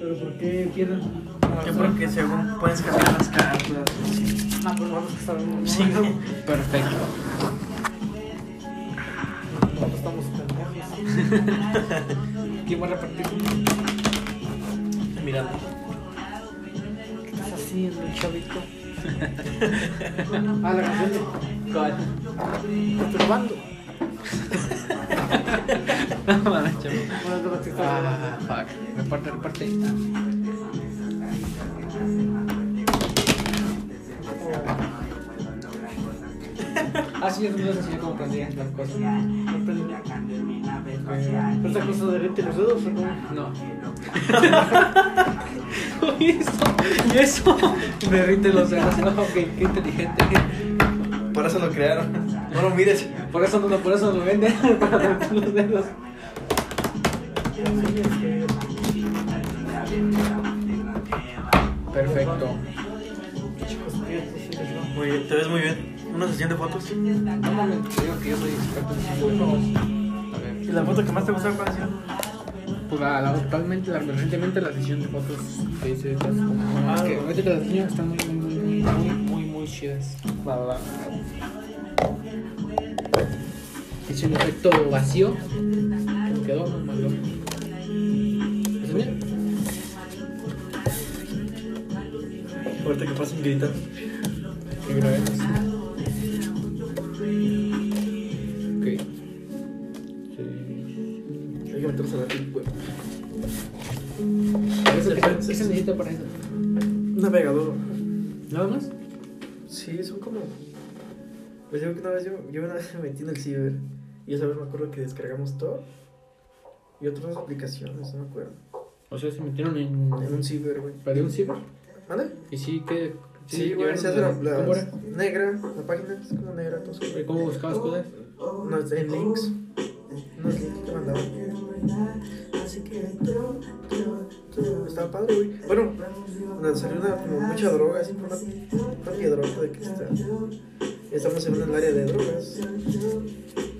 ¿Pero por qué quieren Que porque según puedes cambiar las cartas. Sí. Ah, pues vamos a estar en Sí. Perfecto. Nosotros estamos pendejos. ¿Quién va a repartir? Mirando. ¿Qué estás haciendo, chavito? ah, la canción de. No mames, chavo. Bueno, es de lo que está Ah, fuck. Reparte, reparte. Ah, sí, es una sencilla como prendía las cosas. ¿Pero esta cosa derrite los dedos o no? No. Uy, eso. ¿Y eso? Derrite los dedos. No, ok, qué inteligente. Por eso lo crearon. No lo mires. Por eso no, por eso lo venden. Para derretir los dedos. Perfecto. Muy bien, te ves muy bien. Una sesión de fotos. No mames, te digo que yo soy experto en fotos. A ver. ¿Y la foto que más te gustó cuál ha sido? Pues la, la, actualmente, la, recientemente la sesión de fotos que hice, las, como, es que ahorita las diseño están muy, muy, muy, muy, muy, muy, muy chidas. Va, va. Hice un efecto vacío quedó muy ¿Eso bien? Ahorita que pasen gritando. Que grabemos. Ok. Sí. Hay que meterse a la tip, güey. ¿Eso qué, qué se necesita para eso? Un navegador. ¿Nada más? Sí, son como. Pues yo que una vez yo, yo una vez me metí en el ciber y esa vez me acuerdo que descargamos todo y otras aplicaciones, no me acuerdo. O sea, se metieron en, En un ciber, güey. ¿Para un ciber? ¿Vale? ¿Y sí que Sí, güey, se hace la, la- ¿Cómo era? negra, la página es como negra, todo. ¿Y ¿Cómo buscabas cosas? No, es en links. Unos links que mandaban. Estaba padre, güey. Bueno, nos salió una, como mucha droga, así, una, una piedrota de cristal. Estamos en un área de drogas.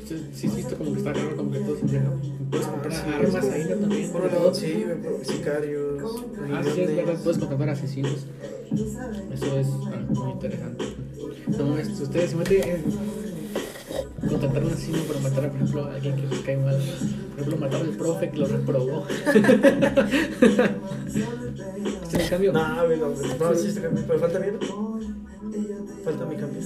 Sí, sí, sí, esto como que está raro, como que todo se deja. Puedes comprar Sí, armas es ahí también. Por un lado, sí, sicarios. Ah, sí, es verdad, puedes contratar asesinos. Eso es ah, muy interesante. No mames, ustedes se meten en contratar un asesino para matar, a, por ejemplo, a alguien que les cae mal. Por ejemplo, matar al profe que lo reprobó. ¿Este me cambio? No, no, güey. No, sí, este cambio. Pero falta bien. Falta mi cambio.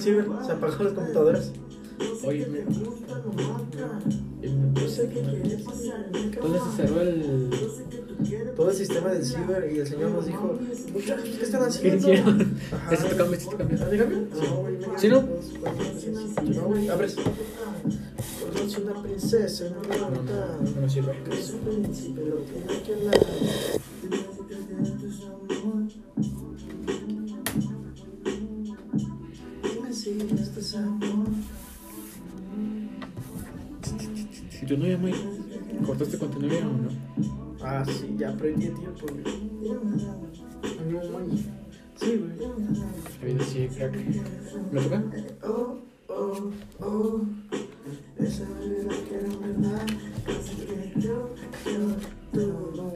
Ciber, se apagaron las computadoras. Oye, me- qué quieres. ¿dónde se cerró el...? Todo el sistema del ciber y el señor nos dijo, muchachos, ¿qué están ¿Qué haciendo? hicieron? Ajá. ¿Ese te cambia? ¿Ese te cambia? ¿Ah, ¿Sí, no? güey, abres. Yo soy una princesa, no me No, gusta. no, no me sirve. Que es un príncipe, lo tiene que hablar. Tu novia muy... ¿Cortaste con tu novia o no? Ah, sí, ya aprendí a tiempo, güey. No, güey. Sí, güey. La vida sí, crack. ¿Me toca? Oh, oh, oh. Esa la quiero en verdad. Así que yo, yo, tú.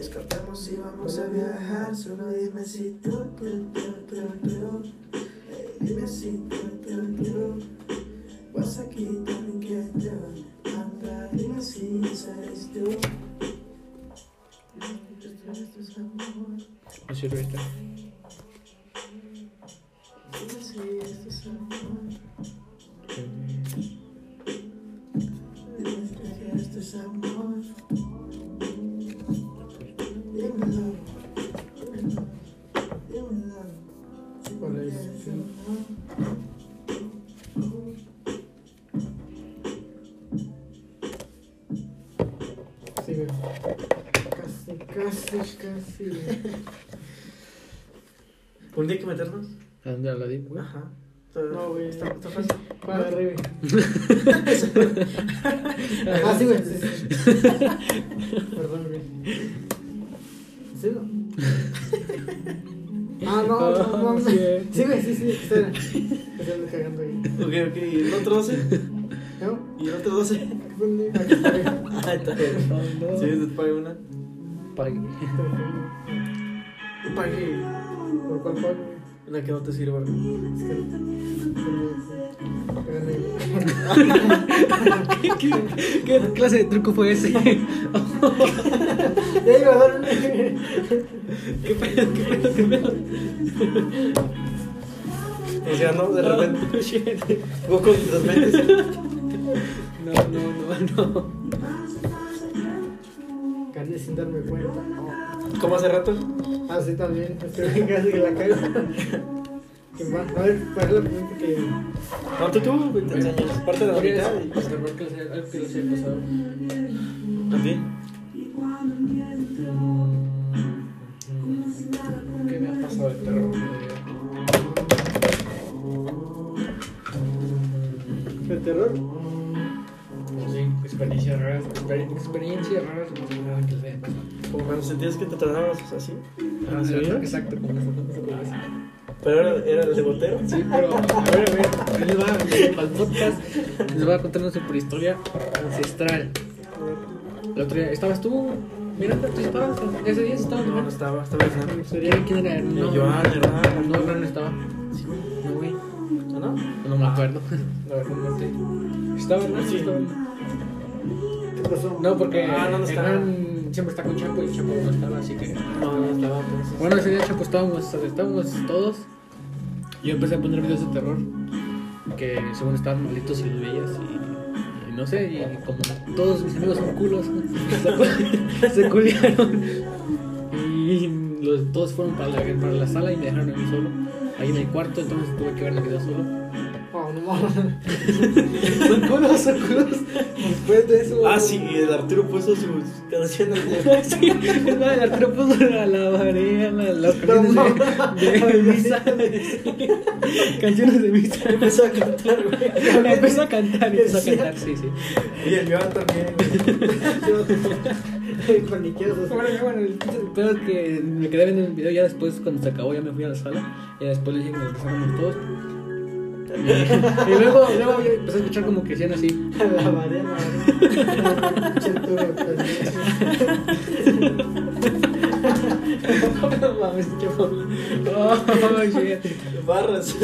Escapemos y vamos a viajar. Solo dime si tú, tú, tú, tú, tú. Eh, Dime si tú, tú, tú. Vas aquí también que yo. Anda, dime si esa ¿Por qué hay que meternos? ¿A dónde la di, güey? Ajá. No, güey. Está, está fácil. Para arriba. ah, sí, güey. Sí, sí. Perdón, güey. ¿Sí, no? Ah, no, no, no. no. Sí. Sí, güey, sí, sí. Espera. Anda cagando ahí. Ok, ok. ¿Y el otro 12? ¿No? ¿Y el otro 12? ¿Qué pendejo? Aquí está, güey. Ah, está bien. Oh, no. Sí, te pague una. Pague. Pague. ¿Por cuál pago? La que no te sirva. ¿Qué, qué, qué clase de truco fue ese? Ya iba a dar un. ¿Qué pedo? ¿Qué pedo? ¿Qué pedo? O sea, no, de repente. Goku de los mentes. No, no, no, no. Gané sin darme cuenta. Como hace rato. Ah, sí, también. Es que casi que la va- A ver, ¿cuál es la pregunta que.? No, tú, tú, güey, te enseñas. Parte de la ¿Podrías mitad. algo que les haya pasado? También. ¿Qué me ha pasado de terror? ¿De terror? Sí, experiencias raras. exper- Experiencias raras. no sé nada que les haya pasado. Cuando sentías que te tronabas así. Ah. Exacto, como eso, como eso, como eso. Pero era, era el de botero. Sí, pero a ver, a ver, ahí les va, para el podcast, les voy a contar una super historia ancestral. El otro día, ¿estabas tú? Miranda, tú estabas, ese día estabas, No, no ¿no? estaba, estaba pensando. Sería quién era, no, no, no, no estaba. Sí. No, güey, ¿Ah, no? no me acuerdo. Verdad, no. ¿Estaba, no? Sí. Estaba. ¿Qué pasó? No, porque Ah, no, no estaba. Hernán siempre está con Chapo y Chapo no estaba, así que. No, no estaba. Pues. Bueno, ese día Chapo estábamos, estábamos todos. Yo empecé a poner videos de terror que según estaban malitos y los veías y, y no sé, y como todos mis amigos son culos, se, cu- se culiaron y los, todos fueron para la, para la sala y me dejaron a mí solo ahí en el cuarto, entonces tuve que ver el video solo. No culos, son culos. Después de eso. Ah, sí, el Arturo puso sus canciones de. Sí, más, el Arturo puso la, la marea, la- las canciones de, de misa, canciones de misa. Empezó a cantar, güey. Empezó a cantar, empezó a cantar, sí, sí. Y el Joan también. Paniqueados. Bueno, bueno, el pedo es que me quedé viendo el video ya después, cuando se acabó, ya me fui a la sala. Y después le dije que nos todos. Y, luego, luego yo empecé a escuchar como que decían así. La Arturo, No mames, qué. Oh. Barras.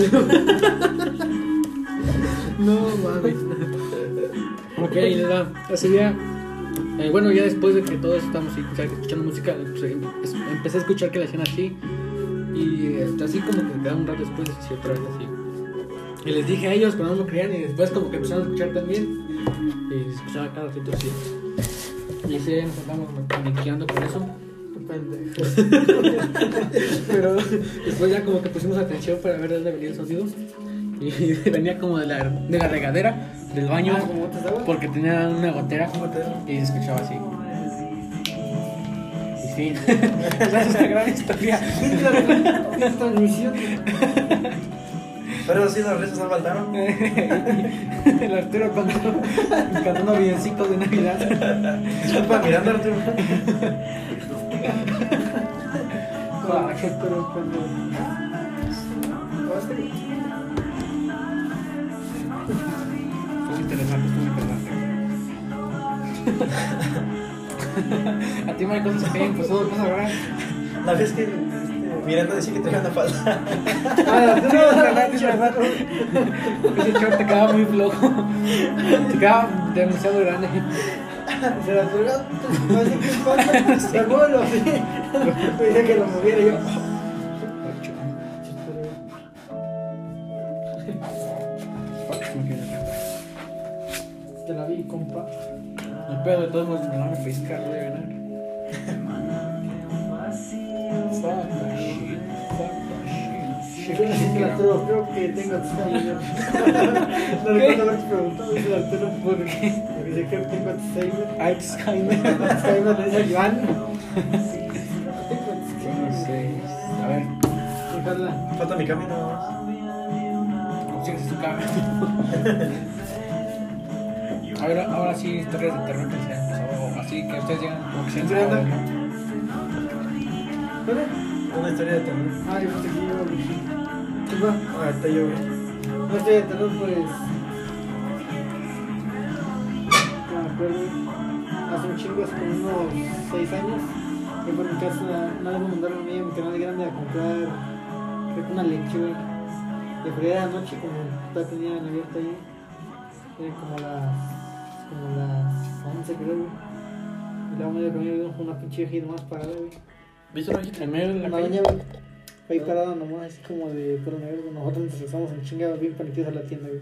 No mames. Ok, les va. Ese día, eh, bueno, ya después de que todos estamos escuchando, escuchando música, pues, em- es- empecé a escuchar que la hacían así. Y este, así como que quedaba un rato después, y otra vez así. Y les dije a ellos, pero no me creían. Y después, como que empezaron a escuchar también. Y se escuchaba cada ratito así. Y día nos andamos paniqueando con eso. Pero después ya como que pusimos atención para ver de dónde venía el sonido. Y venía como de la, de la regadera, del baño, Ah, porque tenía una gotera y se escuchaba así. Y fin. Esa es una gran historia. Esta transmisión. Pero sí, las risas no faltaron. El Arturo cantó, cantando villancicos de Navidad. Disculpa, mirando Arturo. Ah, interesante. A ti, Marcos, se te hayan pasado cosas raras. La vez que este, Miranda decía que te iban a faltar. Ah, verdad, es verdad. Ese short te quedaba muy flojo. Te quedaba demasiado grande. Se la pegó. No sé qué pasa. Se mueve así. Pedía que lo moviera y yo. Te la vi, compa. El pedo de todos modos me van a pescar, voy a ganar. Yo creo que tengo Alzheimer. No recuerdo haberte preguntado, dice el Arturo, ¿por qué? Porque dice que tengo Alzheimer. Alzheimer. Alzheimer, le dice a Joan. No sé. A ver. Falta mi cambio nada más. ahora, ahora sí, historias de terror que se han pasado. Así que ustedes llegan como que se han Una historia de terror. Ah, yo pensé que decir. ¿Qué va? Ah, está yo, güey. No estoy de terror, pues. No me acuerdo. Hace un chingo, hace como unos 6 años. Yo por mi casa, una vez me mandaron a mí a mi canal grande a comprar, creo que una leche, güey. De fría de la noche, como todavía tenían abierta ahí. Eran como las. como las 11, creo, güey. Y luego medio camino vimos una pinche viejita más parada, güey. ¿Viste una hojita? En medio de la Una calle. doña. Ahí parada nomás, así como de puro negro. Nosotros nos regresamos en chingada bien paniqueados a la tienda, güey.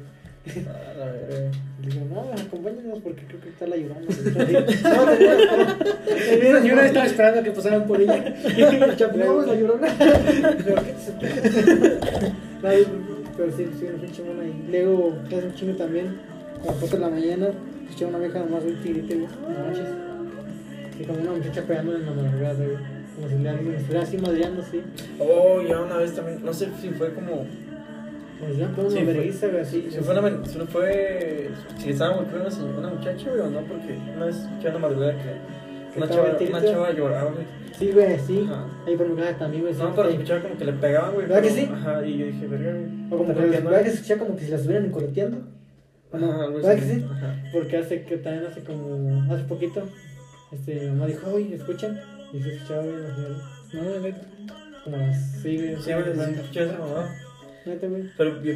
Ah, la verga. Le digo, no, acompáñanos porque creo que está la llorona. No, no, no. Yo no estaba esperando a que pasaran por ella. No, la llorona. Pero sí, sí, una pinche mona. Y luego, hace un chingo también, a las 4 de la mañana, escuché una vieja nomás un tigrite, güey. No manches. Y como una muchacha pegándole en la madrugada, güey. Como alguien estuviera así madreando, así. Oh, ya una vez también, no sé si fue como. Como si le una Sí, fue- vergüenza, güey, así. Si fue una, si no fue. Si estaba golpeando una, una muchacha, güey, o no, porque una vez escuché en la madrugada que. ¿Que Una chava, una chava lloraba, güey. Sí, güey, sí. Ahí por mi casa también, güey. sí. No, pero escuchaba como que le pegaban, güey. ¿Verdad que sí? Ajá, y yo dije, verga, güey. O como que, ¿verdad que se escucha como que si la estuvieran correteando? ¿O no? Ajá, ¿Verdad que sí? Ajá. Porque hace que también hace como hace poquito este mi mamá dijo, oye, ¿escuchan? Y se escuchaba güey, la señora. No, neta. Como sí, güey. Sí, güey, sí, escuché eso, mamá. Neta, güey. Pero yo,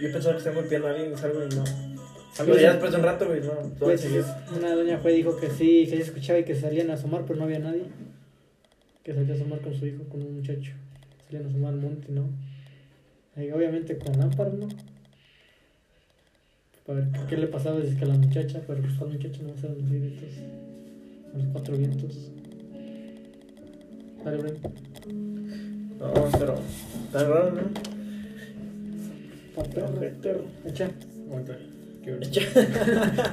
yo pensaba que estaba golpeando a alguien y salgo y no. A Pero ya después de un rato, güey, no. Todo Pues, una doña fue y dijo que sí, que se escuchaba y que salían a asomar, pero no había nadie. Que salía a asomar con su hijo, con un muchacho. Salían a asomar al monte, ¿no? Ahí, obviamente con lámparas, ¿no? Para ver qué le pasaba desde que a la muchacha, pero pues a la muchacha no se los vientos. A los cuatro vientos. Dale, Bren. No, pero. Está raro, ¿no? Pa' perro, perro. Echa. Aguanta. Echa.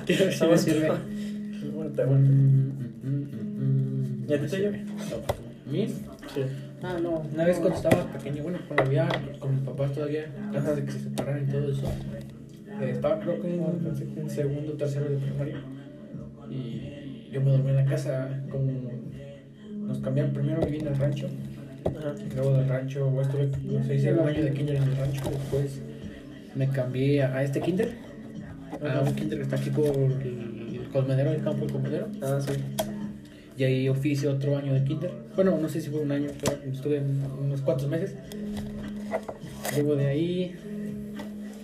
Si me sirve. Aguanta, Mm, aguanta. mm, mm. ¿Y a ti te lleva? No. ¿Mí? Sí. Ah, no. Una vez cuando estaba pequeño, bueno, cuando vivía con mis papás todavía, antes de que se separaran y todo eso, eh, estaba creo que en segundo o tercero de primaria. Y yo me dormí en la casa, como nos cambiaron, primero viví en el rancho, y luego del rancho, estuve, no sé, hice un año de kinder en el rancho, después me cambié a, a este kinder, a un kinder que está aquí por el Colmedero, el campo del Colmedero. Ah, sí. Y ahí oficio otro año de kinder. Bueno, no sé si fue un año, pero estuve unos cuantos meses. Luego de ahí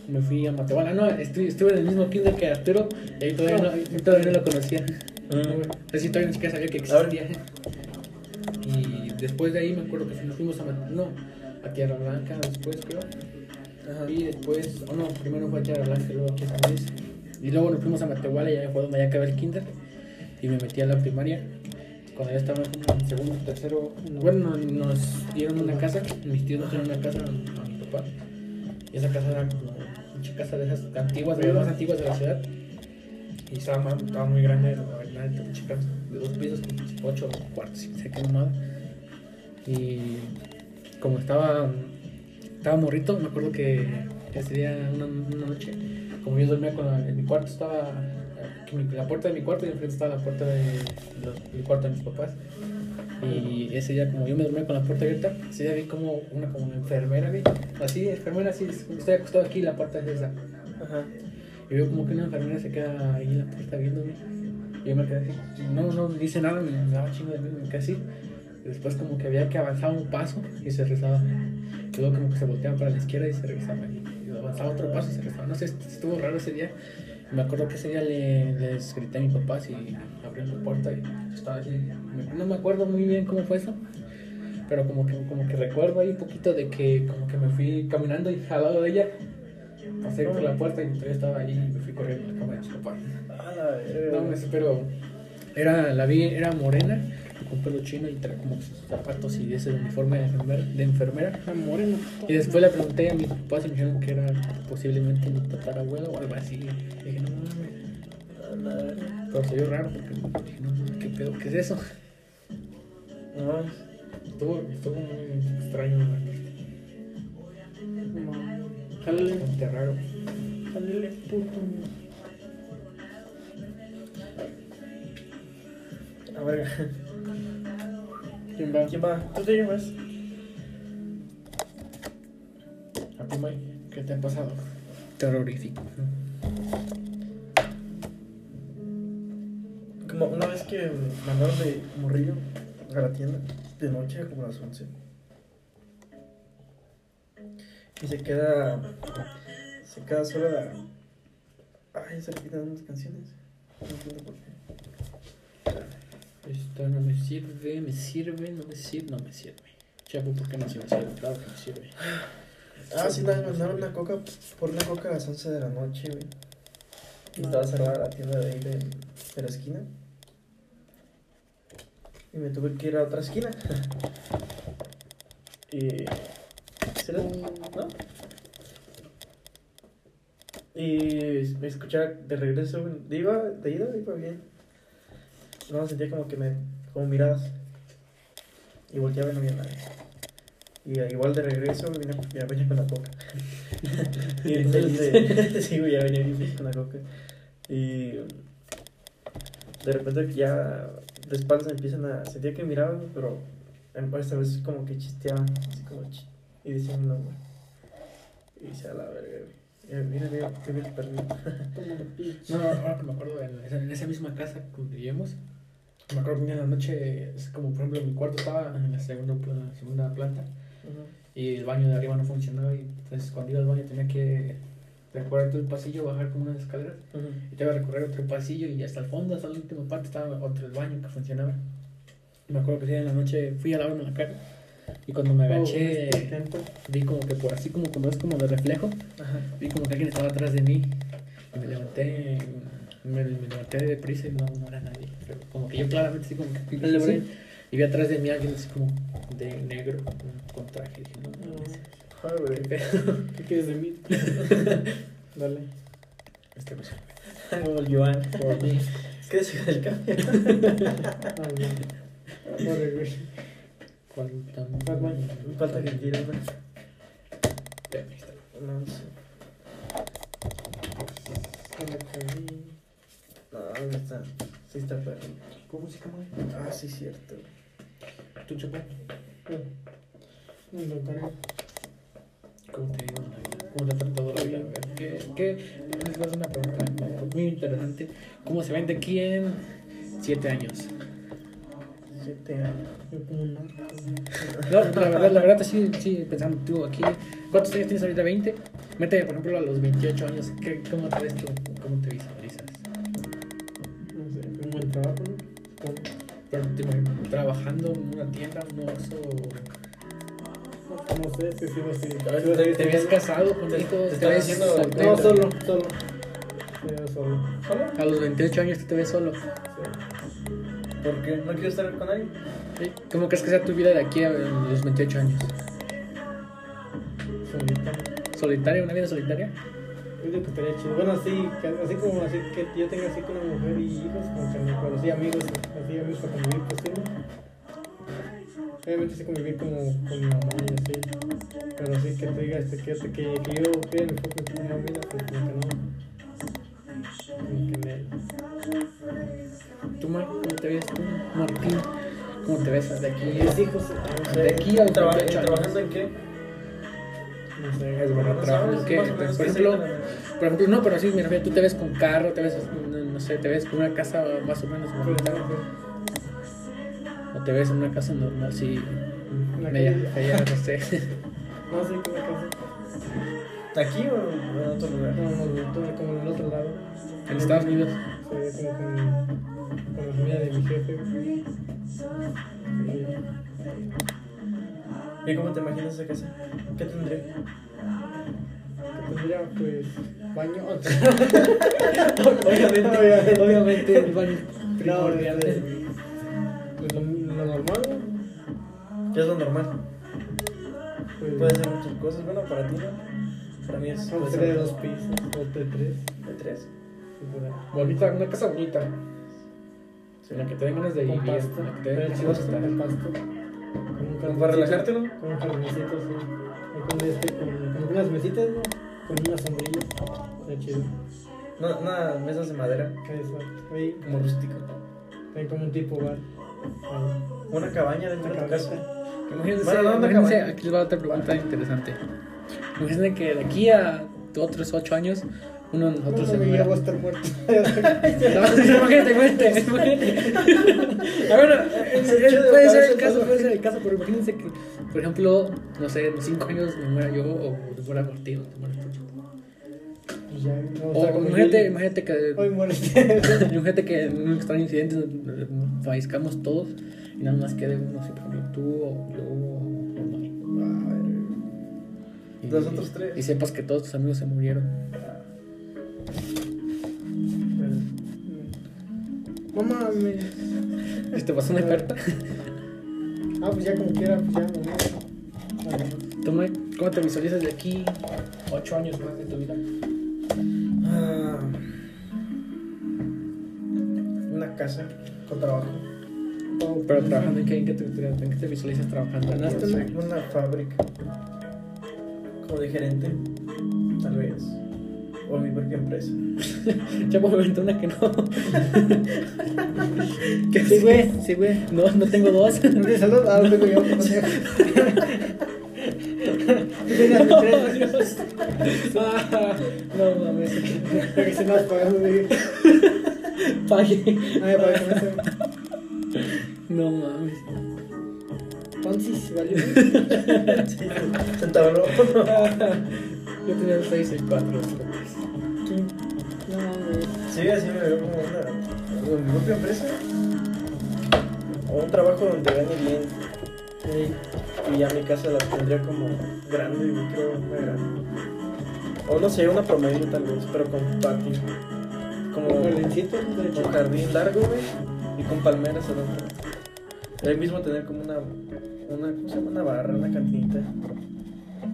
me fui a Matehuala. No, estuve, estuve en el mismo kinder que Arturo y ahí todavía no, todavía no lo conocía. Mm. Así todavía ni siquiera sabía que existía. Después de ahí me acuerdo que nos fuimos a, no, a Tierra Blanca después, creo. Ajá. Y después, oh no, primero fue a Tierra Blanca, luego aquí a San Luis. Y luego nos fuimos a Matehuala y ahí fue donde ya acabé el kinder. Y me metí a la primaria. Cuando ya estaba como en segundo, tercero. Bueno, nos dieron una casa. Mis tíos nos dieron una casa a mi papá. Y esa casa era como una casa de esas antiguas, de las más antiguas de la ciudad. Y estaba, muy grande, la verdad, casa, de dos pisos, ocho cuartos, y sé qué mamada. Y como estaba, estaba morrito, me acuerdo que ese día, una, una noche, como yo dormía con la- en mi cuarto, estaba la puerta de mi cuarto y enfrente estaba la puerta de los- del cuarto de mis papás. Y ese día, como yo me dormía con la puerta abierta, ese día vi como una como enfermera, vi, así, enfermera, así, estoy acostado aquí y la puerta es esa. Ajá. Y veo como que una enfermera se queda ahí en la puerta viéndome. Y yo me quedé así. No, no dice nada, me daba chingo de miedo, me quedé así. Después como que había que avanzar un paso y se rezaba. Y luego como que se volteaba para la izquierda y se regresaba. Y avanzaba otro paso y se rezaba. No sé, estuvo raro ese día. Me acuerdo que ese día le, les grité a mi papá y abrieron la puerta y estaba así. No me acuerdo muy bien cómo fue eso. Pero como que, como que recuerdo ahí un poquito de que como que me fui caminando y al lado de ella. Pasé por la puerta y todavía estaba ahí y me fui corriendo a la cama de mis papás. Ah. No, pero era, la vi, era morena, con pelo chino y traía como sus zapatos y ese uniforme de enfermera. De enfermera. Ah, moreno. Y después le pregunté a mis papás y me dijeron que era posiblemente mi tatarabuelo o algo así. Y dije, no mames. Ah. Pero se vio raro porque dije, no mames, ¿qué pedo? ¿Qué es eso? No, Estuvo, estuvo muy extraño, verdad. Jálale. bastante raro. Jalele, puto. A ver, ¿Quién va? ¿quién va? ¿Tú te llamas? A ti, May, ¿qué te ha pasado? Terrorífico. Como una vez que mandaron de morrillo a la tienda de noche, como a las 11. Y se queda. Se queda sola. Ay, se le quitan unas canciones. No entiendo por qué. Esto no me sirve, me sirve, no me sirve, no me sirve. Chapo, ¿por qué no se me sirve? Claro que me sirve. Ah, sí, me mandaron una coca por una coca a las 11 de la noche, güey. Y estaba cerrada la tienda de ahí de, de la esquina. Y me tuve que ir a otra esquina. y. ¿Sí era? ¿No? Y me escuchaba de regreso, güey, de iba, de ida, iba bien. No, sentía como que me. como miradas. Y volteaba y no había nadie. Y eh, igual de regreso vine, ya venía con la coca. y de, sí, güey, ya venía con la coca. Y de repente ya de espaldas me empiezan a. Sentía que miraban, pero en- esta vez como que chisteaban, así como ch- y decían mi nombre. Y dice a la verga, güey. Y Mira, mira, qué bien perdido. No, no, ahora que me acuerdo, en esa, en esa misma casa que vivíamos, me acuerdo que en la noche, es como por ejemplo mi cuarto estaba en la segunda, pla- la segunda planta y el baño de arriba no funcionaba y entonces cuando iba al baño tenía que recorrer todo el pasillo, bajar como unas escaleras y te iba a recorrer otro pasillo y hasta el fondo, hasta la última parte estaba otro el baño que funcionaba. Y me acuerdo que en la noche fui a lavarme la cara y cuando me agaché vi como que por así como como es como de reflejo Ajá. Vi como que alguien estaba atrás de mí y me levanté, me, me levanté deprisa y no, no era nadie. Pero como que yo claramente así como que así, y vi atrás de mí alguien así como de negro con, traje. Dije, no, no, güey. qué. ¿Qué quieres de mí? Dale. Este pues, Como el Joan. por mí. Es que se el cambio. Ay, no. Güey. Falta que tire, güey. No. No, ¿dónde está? Sí está perro. ¿Cómo música, güey? Ah, sí, cierto. ¿Tú, Chapo? No lo cargo. ¿Cómo te vida? ¿Cómo te ha tratado la vida? ¿Qué, qué? Les voy a hacer una pregunta muy interesante. ¿Cómo se ven de aquí en siete años? Siete años. Yo como un narco. No, la verdad, la verdad, sí, sí, pensando tú aquí, ¿cuántos años tienes ahorita? ¿20? Mete, por ejemplo, a los 28 años, ¿qué, ¿cómo te ves tú? ¿Cómo te? No un buen trabajo, ¿no? Supongo. Pero, te imaginas, ¿Trabajando en una tienda, un oso? No, sé, si sigo así. A ver, te- ¿Te así. casado con Te- hijos? te ¿Te ves haciendo- soltero? No, solo, solo. Sí, solo. ¿Solo? A los 28 años tú te ves solo. Sí. ¿Por qué? ¿No quieres estar con alguien? ¿Sí? ¿Cómo crees que sea tu vida de aquí a los 28 años? Solita. ¿Solitaria? ¿Una vida solitaria? Que estaría chido. Bueno, así, que- así como así que yo tenga así con una mujer y hijos, como que no, pero sí amigos, así amigos para convivir, pues sí. Obviamente sí convivir como con mi mamá y así. Pero sí que te diga este, que, que, que yo quede mi foco en una vida, pues como que no. Como que me. ¿Tú, Mar, cómo te ves tú? Martín, ¿cómo te ves de aquí? Mis hijos, De aquí a 28 años. ¿Trabajando en qué? No sé. Es bueno, No trabajo, Por ejemplo. Por ejemplo, no, pero sí, refiero, tú te ves con carro, te ves, no, no sé, te ves con una casa más o menos bonita, o te ves en una casa normal, sí, La media calle. fea, no sé. No sé qué casa. ¿Aquí o en otro lugar? No, no, como en el otro lado. En Estados Unidos, Se ve como con, con la familia de mi jefe. ¿Y cómo te imaginas esa casa? ¿Qué tendría? que tendría pues baño. obviamente, obviamente el baño No, primordial. este, pues lo, lo normal, ¿Qué es lo normal? pues, Puede ser muchas cosas. Bueno, para ti no. Para mí es. sería de dos pisos o de tres. de tres. sí. Bonita, una casa bonita, en la que te den ganas de Con vivir, pasto. en la que te den ganas de estar. pasto. Con un para relajarte, ¿no? Con un jardincito, sí. Con, este, con, con unas mesitas, ¿no? Con una sombrilla. Está chido. No, unas mesas de madera, Eso. Ahí, como rústico. hay como un tipo bar. Ahí. Una cabaña dentro de tu casa. Imagínense, Bueno, ¿dónde imagínense, aquí les va otra pregunta interesante. Imagínense que de aquí a otros 8 años, uno de nosotros se No, muera. ya voy a estar muerto. Imagínate, imagínate, imagínate. A ver, puede ser el caso, puede ser el caso, pero imagínense que, por ejemplo, no sé, en 5 años me muera yo o te muera Martín o te mueras tú. Ya, no, O como imagínate, yo. imagínate que Hoy. Imagínate que en un extraño incidente fallezcamos todos y nada más quede uno, así, por ejemplo, tú o yo o o Mike. Los otros tres. Y sepas que todos tus amigos se murieron. No mames. ¿Y te pasó una carta? Ah, pues ya como quiera, pues ya no mames. ¿Tú, Mike, cómo te visualizas de aquí 8 años más de tu vida? Ah, una casa con trabajo. Pero trabajando en qué, en qué te, en qué te visualizas trabajando? ¿En una fábrica. Como de gerente, tal vez. O mi propia empresa. Ya me aventé una que no. que Sí, güey, sí, güey. No, no tengo dos. ¿No tienes salud? Ah, lo tengo yo. No. Dios. Ah, no mames. Para que se nos pagamos, güey. Pague. Ay, para que no se. No mames. ¿vale? Se entabló. Yo tenía el 6 y el 4. Sí, así me veo como una. como mi propia empresa. O un trabajo donde gane bien. Y ya mi casa la tendría como grande, yo creo, muy grande. O no sé, una promedio tal vez, pero con patio. Como Un jardincito, un jardín largo, güey, y con palmeras adentro. Y ahí mismo tener como una, una, ¿cómo se llama? Una barra, una cantinita.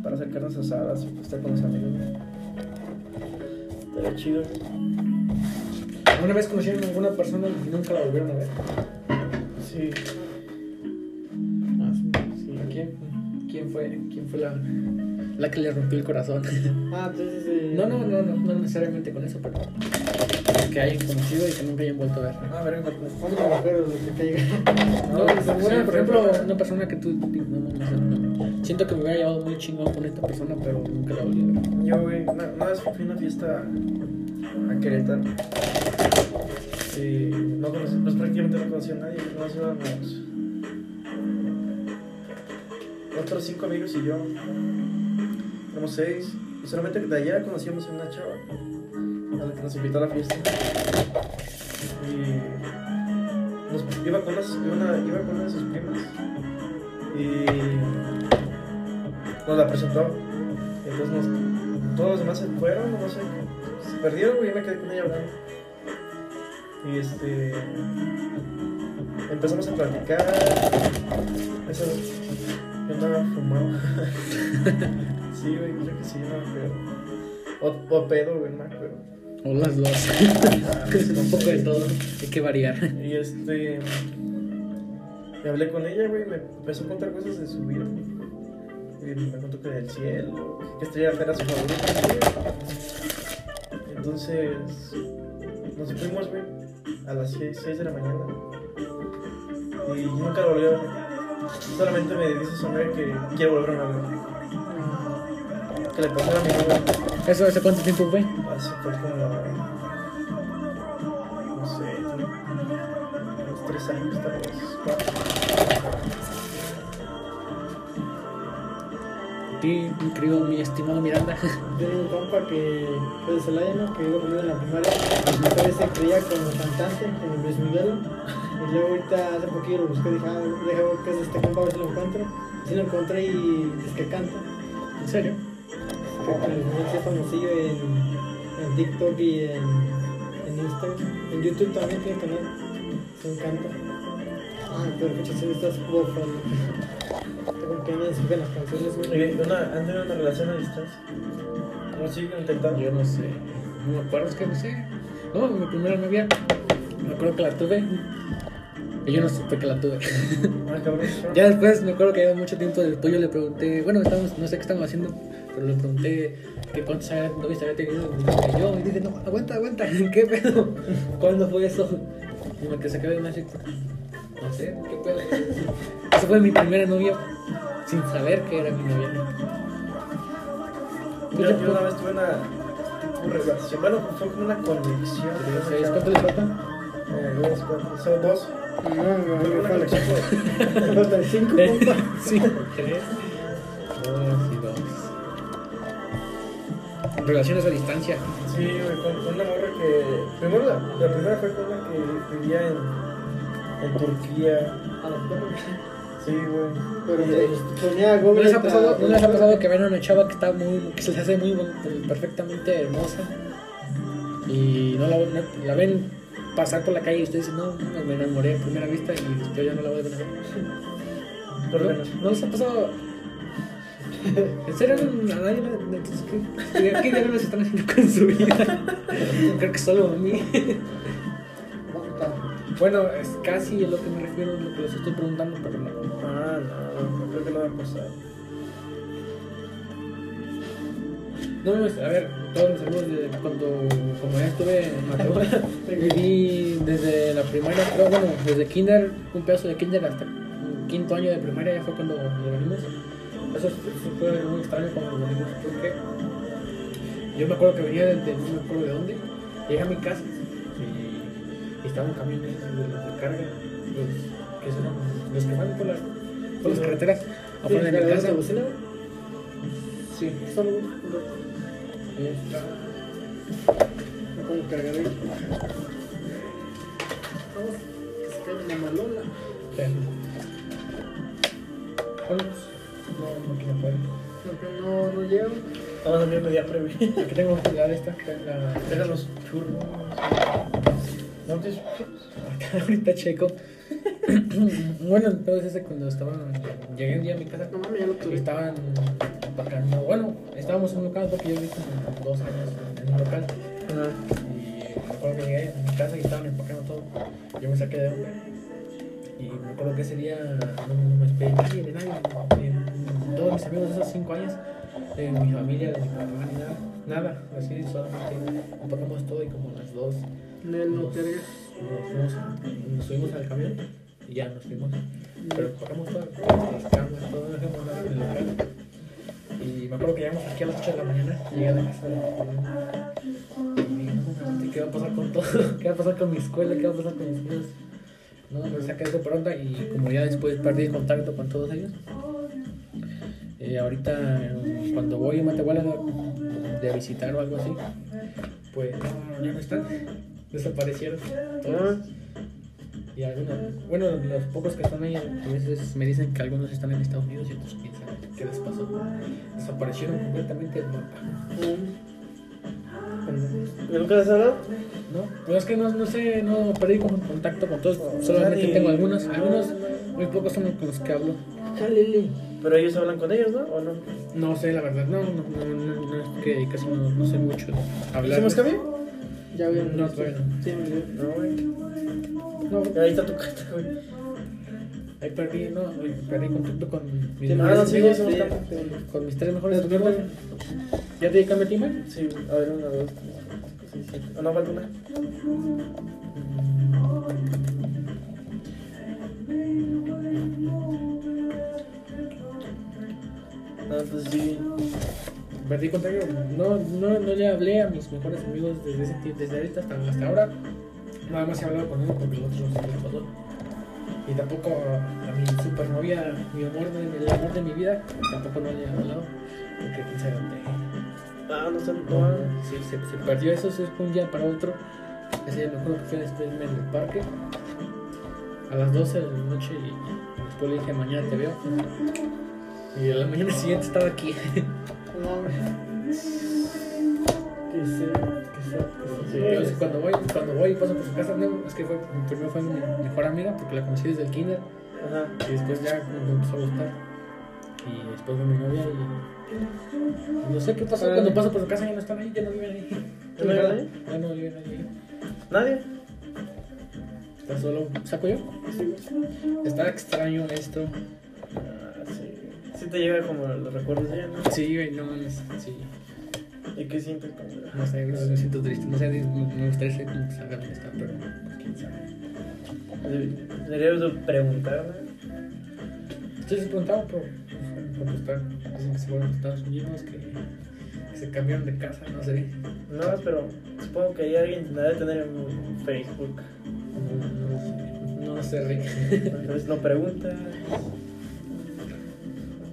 Para hacer carnes asadas y estar con los amigos. Estaría chido, güey. ¿Alguna vez conocieron a alguna persona y nunca la volvieron a ver? Sí. Ah, sí. ¿A quién? ¿Quién fue, quién fue la, la que le rompió el corazón? Ah, entonces. eh, No, no, no, no, no necesariamente con eso, pero que hayan conocido y que nunca hayan vuelto a ver. Ah, a ver. No, sí, por ejemplo, una persona que tú no, no, siento que me hubiera llevado muy chingón con esta persona, pero nunca la volví a ver. Yo, güey, una, una vez fui a una fiesta a Querétaro. Y no conocí, pues prácticamente no conocía a nadie. Nos íbamos otros cinco amigos y yo. Éramos seis. Y solamente de allá conocíamos a una chava. A la que nos invitó a la fiesta. Y. Nos, iba, con una, iba con una de sus primas. Y. Nos la presentó. Entonces nos, todos los demás se fueron, no sé, se perdieron, güey, yo me quedé con ella hablando. Y este. Empezamos a platicar. Eso. Yo andaba fumado. sí, güey, creo que sí, no me acuerdo. O, o pedo, güey, no me acuerdo. O las dos. Un poco de todo, hay que variar. Y este. Me hablé con ella, güey, me empezó a contar cosas de su vida. Y me contó que del cielo, que Estrella era su favorita. Entonces. Nos fuimos, güey, a las 6, 6 de la mañana. Y nunca volví a ver. Solamente me dice Sonia que quiere volver a ver. Que le pasó a mi novia. ¿Eso hace cuánto tiempo fue? Hace fue como. No sé, unos 3 años, tal vez, 4. Ti, mi querido, mi estimado Miranda. Tengo un compa que fue de Celaya, ¿no? Que iba conmigo en la primaria. Padre se creía como cantante en Luis Miguel. Y luego ahorita hace poquillo lo busqué y dije, ah, deja ver qué es este compa, a ver si lo encuentro. Sí lo encontré y es que canta. ¿En serio? Creo que es famosillo en, en TikTok y en, en Instagram. En YouTube también tiene canal. Se encanta. Ah, pero muchas veces estás bofando. Tengo que me sirven las canciones, güey. Oye, una, ¿Han tenido una relación a distancia? ¿No siguen intentando? Yo no sé. No me acuerdo, es que no sé. No, mi primera novia, me acuerdo que la tuve. Y yo no supe que la tuve. Ah, ya después me acuerdo que lleva mucho tiempo después yo le pregunté, bueno, estábamos, no sé qué estábamos haciendo, pero le pregunté que cuántos años novios había tenido. Y yo, y dije, no, aguanta, aguanta, ¿qué pedo? ¿Cuándo fue eso? Y me que se una así, no sé, ¿qué pedo? Esa fue mi primera novia sin saber que era mi novia. Yo, yo una vez tuve una relación, bueno, fue como una conexión. ¿Sabes cuánto les falta? Eh, dos, cuatro, son dos. No, no, conexión. Me faltan cinco, compa. Sí, tres, dos y dos. Relaciones a distancia. Sí, güey, con, con una morra que. Primero, la, la primera fue con una que vivía en, en Turquía. A la torre. Sí, güey. Pero Y- pues, ponía ¿No les ha pasado, ¿no les ha pasado que ven a una chava que está muy, que se les hace muy perfectamente hermosa y no la, no- la ven pasar por la calle y ustedes dicen, no, no, me enamoré a primera vista y después ya no la vuelven a ver? ¿Por qué ¿No, no? ¿No les ha pasado? ¿En serio no- a nadie? le- Entonces, ¿qué, qué, qué diablos están haciendo con su vida? Creo que solo a mí. Bueno, es casi a lo que me refiero, lo que les estoy preguntando, pero no. Ah, no, creo que no va a pasar. No, no, a ver, todos mis amigos de cuando, como ya estuve en Matehuala, viví desde la primaria, creo, bueno, desde kinder, un pedazo de kinder hasta un quinto año de primaria, ya fue cuando nos venimos. Eso, fue muy extraño cuando nos venimos, porque yo me acuerdo que venía desde, no me acuerdo de dónde, llegué a mi casa y, y estaba un camión de, de, de carga, los que son los que van por, la, por las carreteras afuera de mi casa. Sí, Solo ahí está. me pongo cargador. Vamos, que se cae una malola. Bueno, pues, no, no quiero poder. No, pero no, no llego. Vamos a mí media previa. Aquí tengo la de esta, la. Los churros. ¿No? Acá ahorita checo. bueno, entonces cuando estaba. Llegué un día a mi casa. No mames, ya lo Y tuve. estaban empacando. Bueno, estábamos en un local porque yo viví como dos años en un local. Y me acuerdo que llegué a mi casa y estaban empacando todo. Yo me saqué de onda. Y me acuerdo que ese día no, no me esperé nadie, de nadie. de todos mis amigos de esos cinco años, de mi familia, de mi papá, ni nada. Nada, así solamente empacamos todo y como a las dos Nel, no nos, nos, subimos al camión y ya nos fuimos. Pero empacamos todo, las camas, todo, en el local. Y me acuerdo que llegamos aquí a las 8 de la mañana, llegué a la casa de y ¿qué va a pasar con todo? ¿Qué va a pasar con mi escuela? ¿Qué va a pasar con mis amigos? No, me saqué de pronto y como ya después perdí el contacto con todos ellos. eh, ahorita cuando voy a Matehuala de, visitar o algo así, pues ya no están, desaparecieron todos. Y algunos, bueno, los pocos que están ahí a veces me dicen que algunos están en Estados Unidos y otros quién sabe qué les pasó. Desaparecieron completamente del mapa. ¿Y nunca les has hablado? No, pero es que no, no sé, no perdí con- contacto con todos, solamente tengo algunos, algunos, muy pocos son con los que hablo. Pero ellos hablan con ellos, ¿no? ¿O no? No sé, la verdad, no, no, no, no, no, es que casi no, no sé mucho hablar. ¿Hicimos cambio? Ya vieron. No, todavía no. Sí, me dio. No, güey. No, Ahí está tu carta, güey. ahí perdí, no, perdí contacto con mis, Sí, mejores no, sí, amigos, sí. con mis tres mejores amigos. ¿Ya te cambié el email? Sí, a ver, una, dos, tres, siete. ¿O no falta una? Ah, pues sí. Perdí contacto, no, no, no le hablé a mis mejores amigos desde ese desde ahorita hasta, hasta ahora. Nada más he hablado con uno porque otro se les pasó. Y tampoco a, mi supernovia, mi amor, de, el amor de mi vida, tampoco no le he hablado. Porque quién sabe dónde. Ah, no sé, No, no. sí, se, se perdió eso, eso fue un día para otro. Ese día me acuerdo que fui a despedirme en el parque a las 12 de la noche y después le dije mañana te veo. Y a la mañana siguiente estaba aquí. Que sé, que sé, que. Entonces cuando voy, cuando voy y paso por su casa, no, es que fue, primero fue mi mejor amiga porque la conocí desde el kinder Ajá. y después ya me empezó a gustar. Y después fue mi novia y no sé qué pasó, cuando paso por su casa ya no están ahí, ya no viven ahí. ¿Ya no viven ahí? Ya no viven ahí. ¿Nadie? Está solo, ¿saco yo? Está extraño esto. Sí. Sí te llega como los recuerdos ella, ¿no? Sí, güey, no mames, sí. ¿Y qué sientes cuando No sé, me siento triste. No sé, me gustaría ser como que salga donde está, pero pues, quién sabe. Deberías preguntarme. Estoy preguntado por por contestar. Dicen que se fueron a Estados Unidos, que, que se cambiaron de casa, no sé. No, pero supongo que hay alguien debe tener en Facebook. No, no sé. No sé, Rick. Entonces lo pregunta.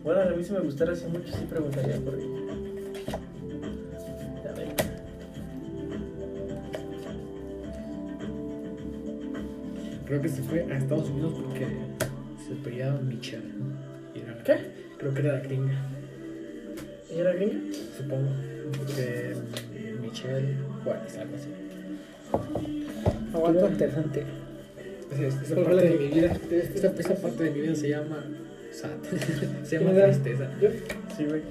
Bueno, a mí si me gustara hace mucho, sí preguntaría por ven. Creo que se fue a Estados Unidos porque se apellidaba Michelle. Y era- ¿Qué? Creo que era la gringa, ¿Y era gringa? supongo. Porque Michelle Juárez, algo así. Aguanta. Interesante. Esa, esa ¿Cuál parte de mi vida, esa parte de mi vida se llama sad. se llama tristeza. Sí, güey.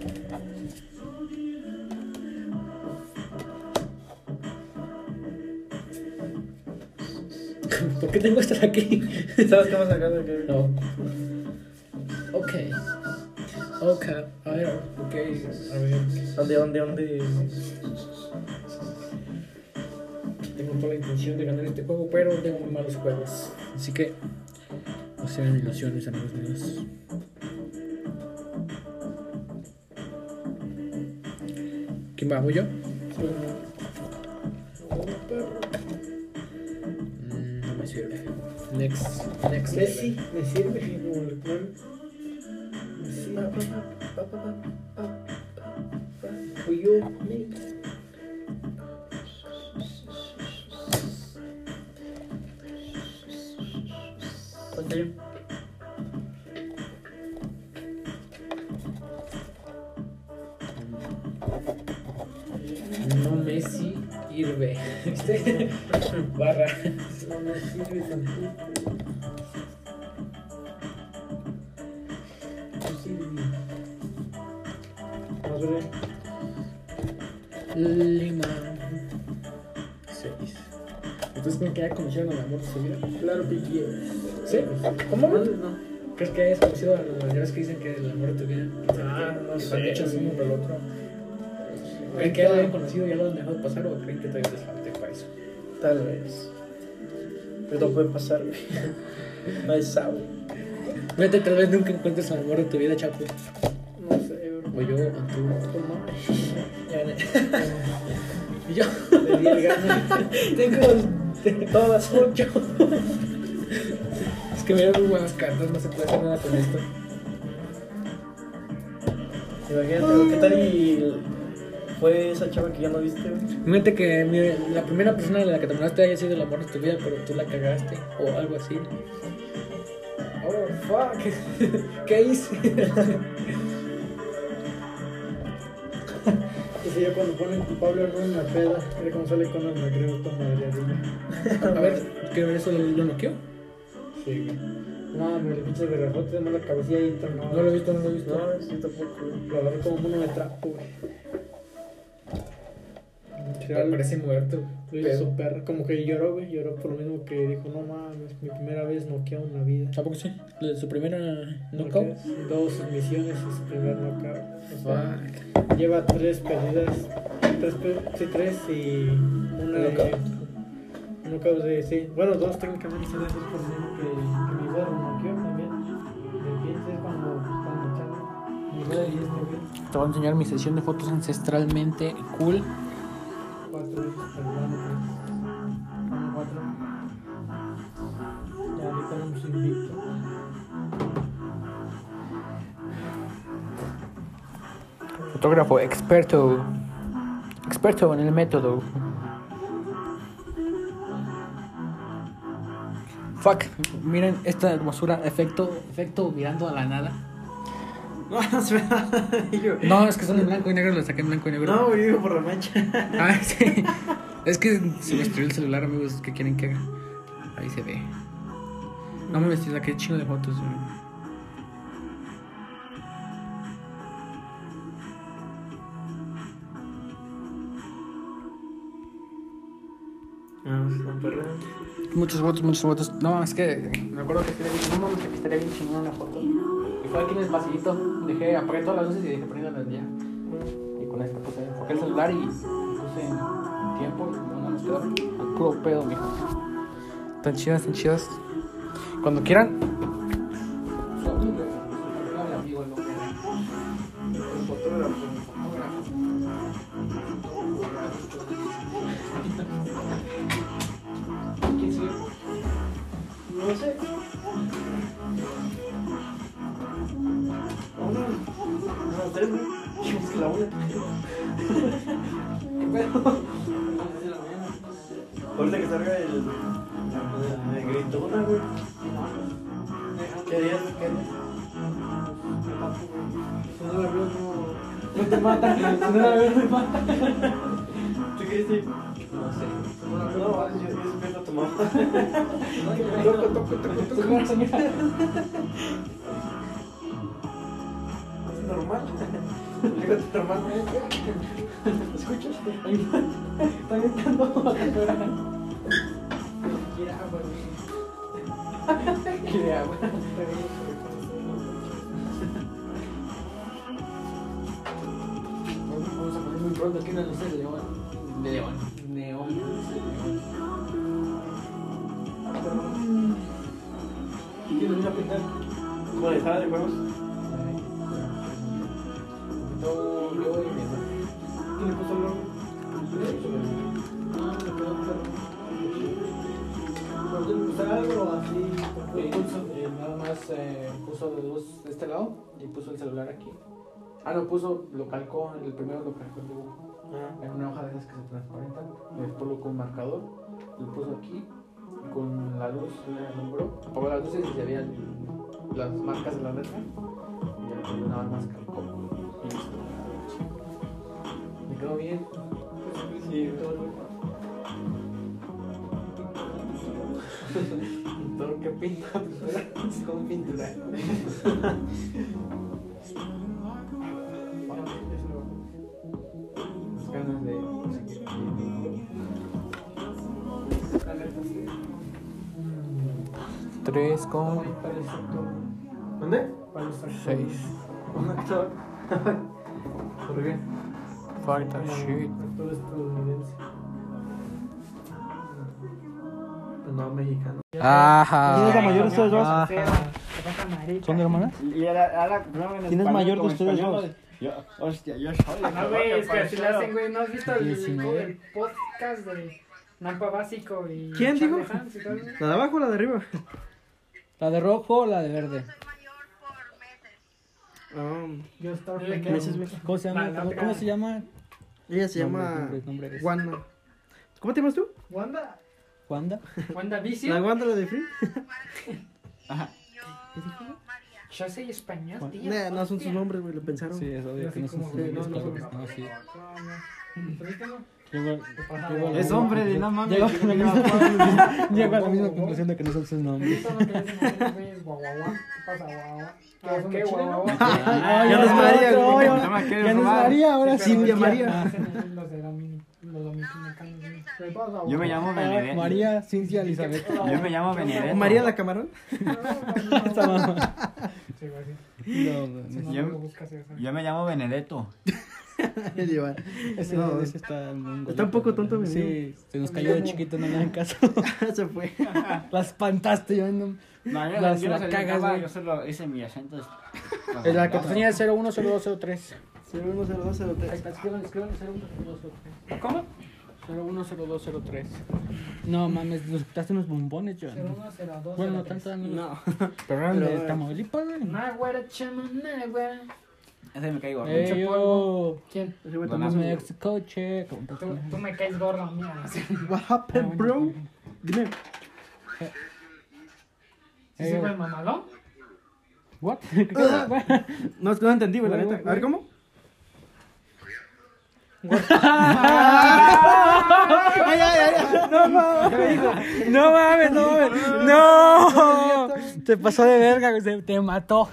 ¿Por qué tengo estas aquí? ¿Sabes vas sacando? ¿Qué? No. Ok. Ok. A ver, ok. A ver. ¿Dónde, dónde, dónde? Tengo toda la intención de ganar este juego, pero tengo muy malos juegos. Así que no sean ilusiones, amigos míos. ¿Quién va? ¿Voy yo? Mm, no me sirve. Next. Next. Messi, me sirve como le ponen. Messi, Pa, pa, pa, pa, pa, pa, pa. fui yo, me. No Messi, Irve. ¿Viste? Barra. No me sirve tampoco. Sirve. Lima. 6. Entonces, ¿creen que haya conocido al amor de su vida? Claro que quiero. ¿Sí? ¿Cómo? ¿Cómo? No. ¿Crees que hayas conocido a las señoras que dicen que el amor de tu vida? Ah, no sé. Uno por el otro. ¿Creen que ya lo hayan conocido y ya lo han dejado pasar o creen que todavía les falta para eso? Tal vez. Pero no puede pasar, güey. Nadie sabe. Vete, tal vez nunca encuentres al amor de tu vida, Chapo. No sé, bro. O yo, o tú. ¿Cómo? Y yo. El. Tengo todas ocho. Que me dieron muy buenas cartas, no se puede hacer nada con esto. Imagínate, ¿qué tal y fue esa chava que ya no viste? Imagínate que mi- la primera persona de la que te enamoraste haya sido el amor de tu vida, pero tú la cagaste o algo así. Oh, fuck. ¿Qué hice? Ese yo cuando ponen culpable a en la peda, era como sale con el magreo con madre A ver, quiero ver eso, ¿lo, lo noqueó? Sí, güey. No, me le pinche de rejote, de la cabecilla y no. No lo he visto, no lo he visto. No, sí, tampoco. güey. Lo agarré como mono de trapo, güey. Parece muerto. Pero, su como que lloró, güey. Lloró por lo mismo que dijo, no mames, mi primera vez noqueó una vida. ¿A poco sí? ¿Lo de su primera knockout? Dos misiones y su primer knockout. O sea, Fuck. lleva tres perdidas. Tres, sí, tres y una de. ¿Knockout? knockout de, sí. Bueno, dos técnicamente por lo mismo que, que mi güero noqueó también. De piensa es cuando están luchando. Mi güero y este güey. Te voy a enseñar mi sesión de fotos ancestralmente cool. Cuatro veces perdón. Cuatro. Ya ahorita vamos invicto. Fotógrafo experto. Experto en el método. Fuck, miren esta hermosura, efecto, efecto mirando a la nada. No. Yo- es que son en blanco y negro, lo saqué en blanco y negro. No, digo por la mancha. Ah, sí. Es que se me destruyó el celular, amigos. ¿Qué quieren que haga? Ahí se ve. No me vestí, saqué chingo de fotos. güey. Está perro. Muchas fotos, muchas fotos. No, es que me acuerdo que estaría bien, no mames, que estaría bien chingón una foto. Y fue aquí en el pasillito, dejé, apagué todas las luces y dije, préndalas ya. Y con este puse, el celular y puse tiempo, una mezcladora, al puro pedo, mijo. Están chidas, están chidas. Cuando quieran. La una. ¿Qué pedo? Ahorita que salga el. El gritona, güey. ¿Qué días? ¿Qué días? No la veo, no. No te mata. No la veo, no te mata. ¿Tú qué dices? No sé. No, yo, a tu mamá. Toco, toco, toco, toco. Es normal. ¿Escuchas? Está gritando afuera. Quiere agua. Quiere agua. Vamos a poner muy pronto aquí una luz de león. De león. Neón. ¿Quién lo a pintar? ¿Cómo de sala de juegos? Eh, puso de luz de este lado y puso el celular aquí. Ah, no, puso, lo calcó, el primero lo calcó el dibujo. Ah. En una hoja de esas que se transparentan. Después lo con marcador, lo puso aquí. Con la luz le alumbró. Apagó las luces y se veían las marcas de la letra. Y ya nada más calcó. Y listo. Me quedó bien. Sí. Todo que pinta con pintura. Las ganas de seguir Tres con. ¿Dónde? Para el sector. seis. Un actor. ¿Por qué? Falta shit. Actor estadounidense. No, mexicano. Ajá. ¿Quién es la mayor de ustedes dos? ¿Son hermanas? Primero en ¿Quién es mayor de ustedes dos? Yo, hostia, yo soy. No, güey, es que así lo hacen, güey. ¿No has visto el, podcast de Nampa Básico y ¿Quién, digo? ¿La de abajo o la de arriba? ¿La de rojo o la de verde? Ah, Yo estaba. ¿Cómo se llama? La- la ¿Cómo, se llama? Ella se Nombre, llama nombre, nombre. Wanda. ¿Cómo te llamas tú? ¿Wanda? ¿Wanda? ¿Wanda ¿La Vicio? Wanda, la de Free? Yo soy español, tío. Nah, no son sus nombres, güey, lo pensaron. Sí, es obvio que no son sus nombres, no, claro no, que no. no, sí. La Es misma hombre, conclusión- no mames. Llego a la misma- llego a la misma conclusión de que no son sus nombres. ¿Qué pasa, guau? Ah, ¿Qué, ¿son guau, de? Ah, ya no es María, güey. ya- No es ahora Sí, María. Los de los dominicanos. ¿Qué Yo me llamo Ah, Benedetto. María Cintia Elizabeth. Yo me llamo Benedetto. ¿María la Camarón? Yo- me llamo Benedetto. El Iván. Ese, No. ese está Está un poco tonto, mi Sí, se nos cayó de chiquito, no le dan caso. Se fue. La espantaste, yo no. No, yo, Las- yo cagas, güey. Yo solo hice mi acento. Es la que te enseña el 010203. 010203. Ahí está, escriban, escriban 010203. ¿Cómo? 010203. No mames, nos quitaste unos bombones, yo. 0102. Bueno, no tanto. No. No. Pero eran de eh, Tamaulipas, güey. Nah, güera, chama, nah, güera. Ese me caigo. Ey, yo. ¿Quién? Ese güey también. mi ex coche. Tú, tú me caes gordo, mía. What happened, bro? Dime. ¿Sí se fue el mamalón? What? No, es que no entendí, güey, la neta. A ver, ¿cómo? Ay, ay, ay. No mames. No mames, no mames. No. Te pasó de verga, se- Te mató.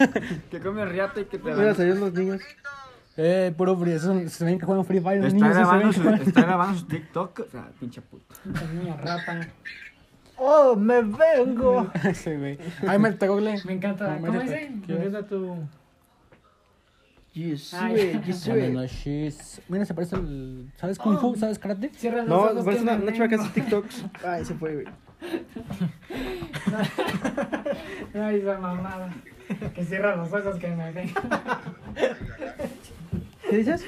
Que come riata y que te Mira, salieron los niños. Eh, puro free. Esos se ven que juegan Free Fire. los Está niños, se grabando, ven su, está grabando su TikTok. O sea, pinche puto. Pinche niña rata. Oh, me vengo. Ese güey. Ay, me. Me encanta. ¿Cómo dice? ¿Qué Me encanta tu. Yes, Ay. güey, yes, güey. Mira, se parece al. ¿Sabes Kung Fu? ¿Sabes karate? Cierra los No, ojos parece que una, me una chava que hace TikToks. Ay, se fue, güey. Ay, esa mamada. Que cierra los ojos que me ven. ¿Qué dices?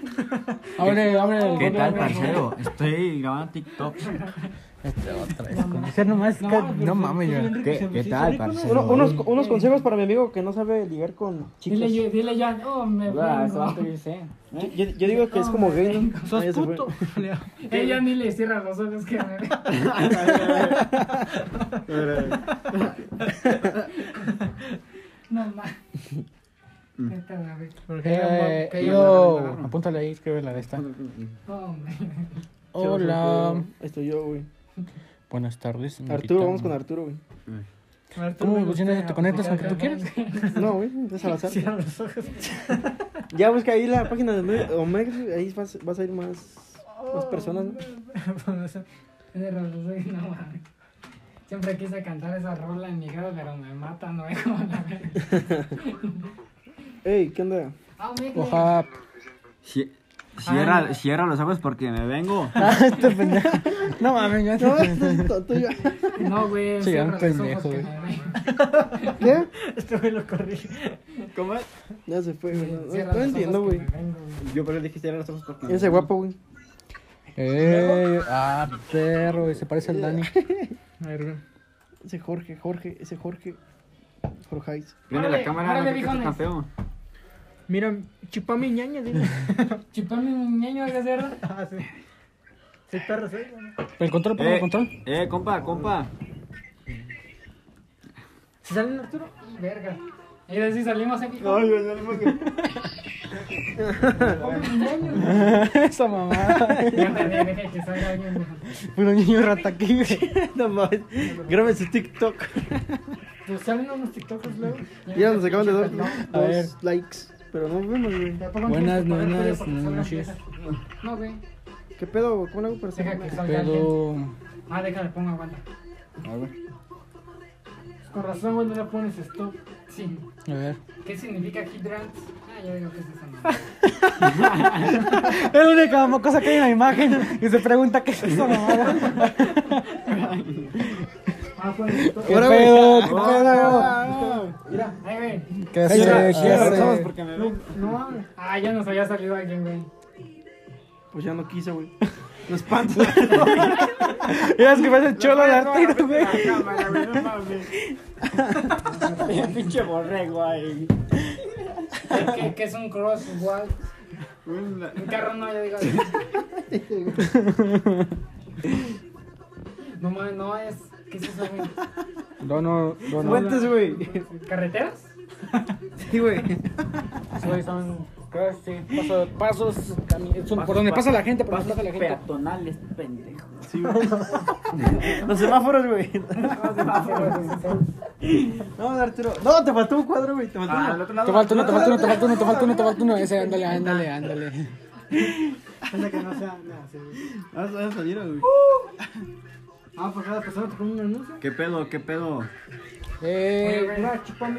Abre, abre el. ¿Qué tal, abre- parcero? Estoy grabando TikTok. Este otra vez. Con nomás. No, no mames, ya. ¿Qué, ¿Qué tal, parcero? Uno- unos, unos consejos para mi amigo que no sabe ligar con chicas. Dile, yo- dile ya, oh, me Ah, yo sé. Yo, yo- yo digo que es como gay, ¿no? Sos ya se fue. puto. Ella ni le cierra los ojos que me. No más. Eh, yo. Apúntale ahí, escribe la de esta. Hombre. Hola. Estoy yo, güey. Buenas tardes. Arturo, vamos con Arturo, güey. ¿Cómo funciona? ¿Te conectas con que tú quieras? No, güey, es al azar. Cierra los ojos. Ya busca ahí la página de Ome- Omex, güey, ahí vas, vas a ir más, más personas, ¿no? Cierra los ojos, no mames. Siempre quise cantar esa rola en mi casa, pero me matan, no es como la verga. Ey, ¿qué onda? Ah, Oja. Cie- Cierra, cierra los ojos porque me vengo. Ah, este pendejo. No mames, ya No, tonto ya. No, güey, Sí, cierra un los pendejo, ojos que güey. me. ¿Qué? Este güey lo corrí. ¿Cómo es? Ya se fue, güey. No, Cierra no los entiendo, ojos que güey. me vengo, güey. Yo por eso dije cierra los ojos porque me Ese guapo, güey. Eh, ah, perro, se parece al Dani. A ver, güey. Ese Jorge, Jorge, ese Jorge. Jorge. Prende la cámara, órale, no te tan viejones. feo. Mira, chupa mi ñaña, dile. Chupame un ñaño de cerdo. Ah, sí. Sí, perro, sí. El control, el Eh, control. eh, compa, compa. ¿Se salen Arturo? Verga. Y de si salimos aquí. No. Come un ñaño. Esa mamá. Puro niño rata aquí. No mames. Grábame su TikTok. Pues salen unos TikToks luego. Ya nos acaban de dar A ver. dos likes. Pero no vemos, güey. Buenas, buenas noches. No, güey. ¿Qué pedo? ¿Cómo le hago para Deja hacer? que salga alguien. Pero. Ah, déjale, ponga aguanta. A ver. Con razón, güey, no le pones stop. Sí. A ver. ¿Qué significa hydrant? Ah, ya digo que es esa. Es la única cosa que hay en la imagen y se pregunta qué es esa mamada. Ah, pues. ¿Qué pedo? ¿Qué Ah, pedo? Mira, ahí, güey. ¿Qué hace? ¿Qué hace? porque me No, no, ah, ya nos había salido alguien, güey. Pues ya no quiso, güey. No espanto. Ya es que parece cholo de Arturo, güey. Pinche borrego ahí. ¿Qué, qué es un cross igual? Un carro no, ya digo. No, mames, no es. ¿Qué es eso, güey? No, no, no, no. Fuentes, güey. ¿Carreteras? Sí, güey. Sí, son sí, pasos, pasos cami- son por donde pasa la gente, por donde pasa la gente. Peatonales, pendejo. Los semáforos, güey. No, Arturo. No, te faltó un cuadro, güey. Te faltó Ah, al uno. otro lado. Te falta uno, te falta uno, te falta uno, te falta uno, te falta uno. Ese, ándale, ándale, ándale. Anda que no sea. nada, sí, güey. Vas vas a salir, güey. Ah, por cada persona te pone un anuncio. ¿Qué pedo, qué pedo? Oye, Eh,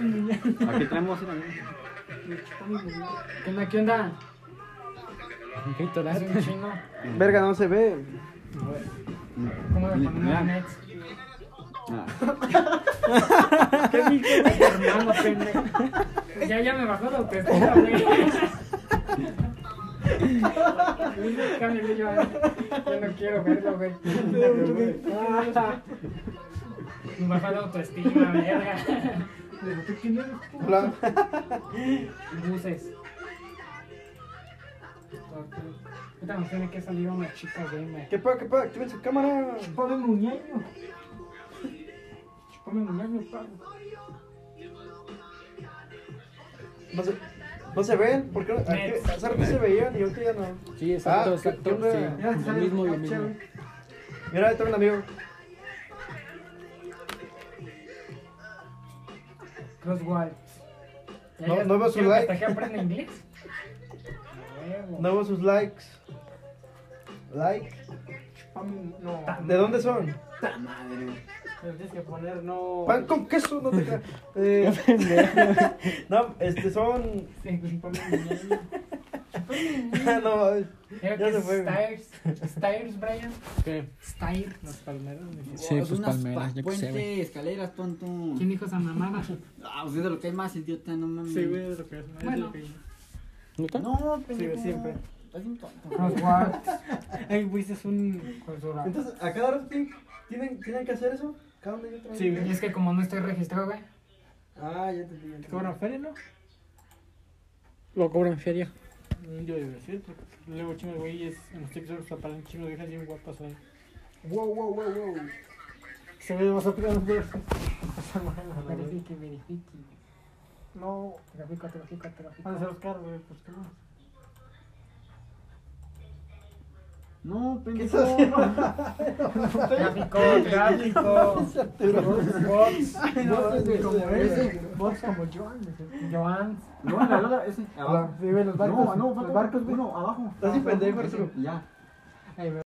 mi ñaña. Aquí traemos una. ¿qué onda? ¿Qué onda? un chino. Verga, no se ve. ¿Cómo le ponemos? Ah. ¿Qué mi hermano, pendejo? Ya, ya me bajó la autoestima, güey. Yo. Yo no quiero verlo, güey. Me bajó la autoestima, verga. Hola. Buses. Ahorita nos tiene que salir una chica gamer. ¿Qué pedo, qué pedo? Activen su cámara. Chupame muñeño. Chupame muñeño, pavo. No se, ven. ¿Por qué no? Aquí, Hace rato se veían y ahorita ya no. sí, exacto, Ah, exacto. Sí, Mira, lo mismo, lo el mismo. Mira, ahí tengo un amigo. Crosswalk. No- no veo su quiero que like. hasta inglés. No veo sus likes. Like. No. ¿De dónde son? ¡Ta madre! Pero tienes que poner no. Pan con queso, no te creas. Eh, no, este son. Sí, miñón. no, Creo Ya que se es fue, güey. Stairs. Stairs, Brian. ¿Qué? Stairs. Las palmeras. me Sí, pues, unas palmeras, pa- yo sé, escaleras, tonto. ¿Quién dijo esa mamada? Ah, pues es de lo que hay más, idiota, no mames. Sí, güey, es lo que es. es Bueno. No, Sí, pendejo. güey, siempre. Estás bien tonto. Ay, güey, es un. Entonces, ¿a cada rato tienen que hacer eso? ¿Cada uno y otra vez? Sí, güey. Y es que como no estoy registrado, güey. Ah, ya te ya ¿Te cobran feria, no? Lo cobran feria. Mm, Yo debo decir, porque luego chingos güeyes en los TikToks aparecen chingos de viejas bien guapas ahí. Wow, wow, wow, wow. Se ve más madre, la verdad. Verifique, verifique. No, Trafico, trafico, trafico. van a ser los carros, güey, pues qué más. No, ¿Qué pendejo. Tráfico, tráfico. Bots. no, Bots como ese- ese. Bots como Joan. Joan. No, la ese. Abajo. Sí, güey, los barcos. No, no, los falta barcos, güey. uno abajo. Estás pendejo. Ya. Ahí,